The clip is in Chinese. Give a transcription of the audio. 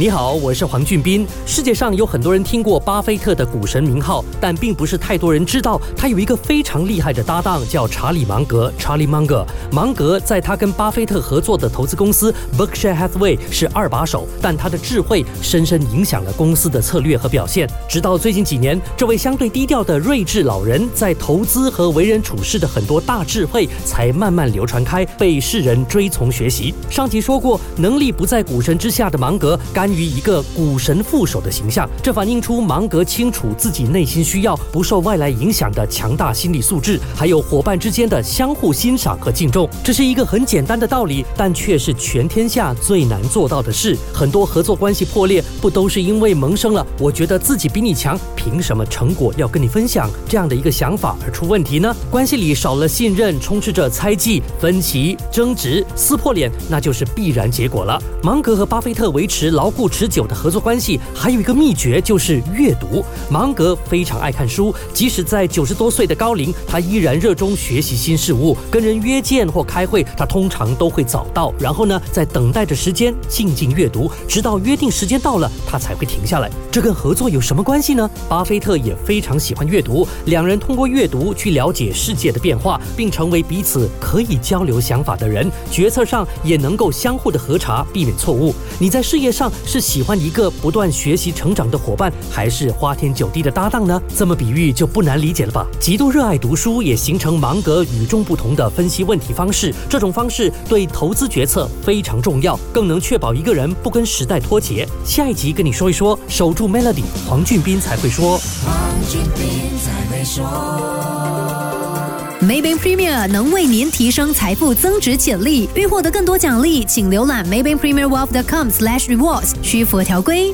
你好，我是黄俊斌。世界上有很多人听过巴菲特的股神名号，但并不是太多人知道他有一个非常厉害的搭档，叫查理芒格查理芒格。芒格在他跟巴菲特合作的投资公司 Berkshire Hathaway 是二把手，但他的智慧深深影响了公司的策略和表现。直到最近几年，这位相对低调的睿智老人在投资和为人处事的很多大智慧才慢慢流传开，被世人追从学习。上集说过，能力不在股神之下的芒格甘。于一个股神副手的形象，这反映出芒格清楚自己内心需要，不受外来影响的强大心理素质，还有伙伴之间的相互欣赏和敬重。这是一个很简单的道理，但却是全天下最难做到的事。很多合作关系破裂，不都是因为萌生了“我觉得自己比你强，凭什么成果要跟你分享”这样的一个想法而出问题呢？关系里少了信任，充斥着猜忌、分歧、争执、撕破脸，那就是必然结果了。芒格和巴菲特维持牢固。不持久的合作关系，还有一个秘诀就是阅读。芒格非常爱看书，即使在九十多岁的高龄，他依然热衷学习新事物。跟人约见或开会，他通常都会早到，然后呢，在等待着时间静静阅读，直到约定时间到了，他才会停下来。这跟合作有什么关系呢？巴菲特也非常喜欢阅读，两人通过阅读去了解世界的变化，并成为彼此可以交流想法的人。决策上也能够相互的核查，避免错误。你在事业上。是喜欢一个不断学习成长的伙伴，还是花天酒地的搭档呢？这么比喻就不难理解了吧？极度热爱读书也形成芒格与众不同的分析问题方式，这种方式对投资决策非常重要，更能确保一个人不跟时代脱节。下一集跟你说一说，守住 Melody，黄俊斌才会说。黄俊斌才会说。Maybank Premier 能为您提升财富增值潜力。欲获得更多奖励，请浏览 Maybank Premier Wealth.com/rewards，需符合条规。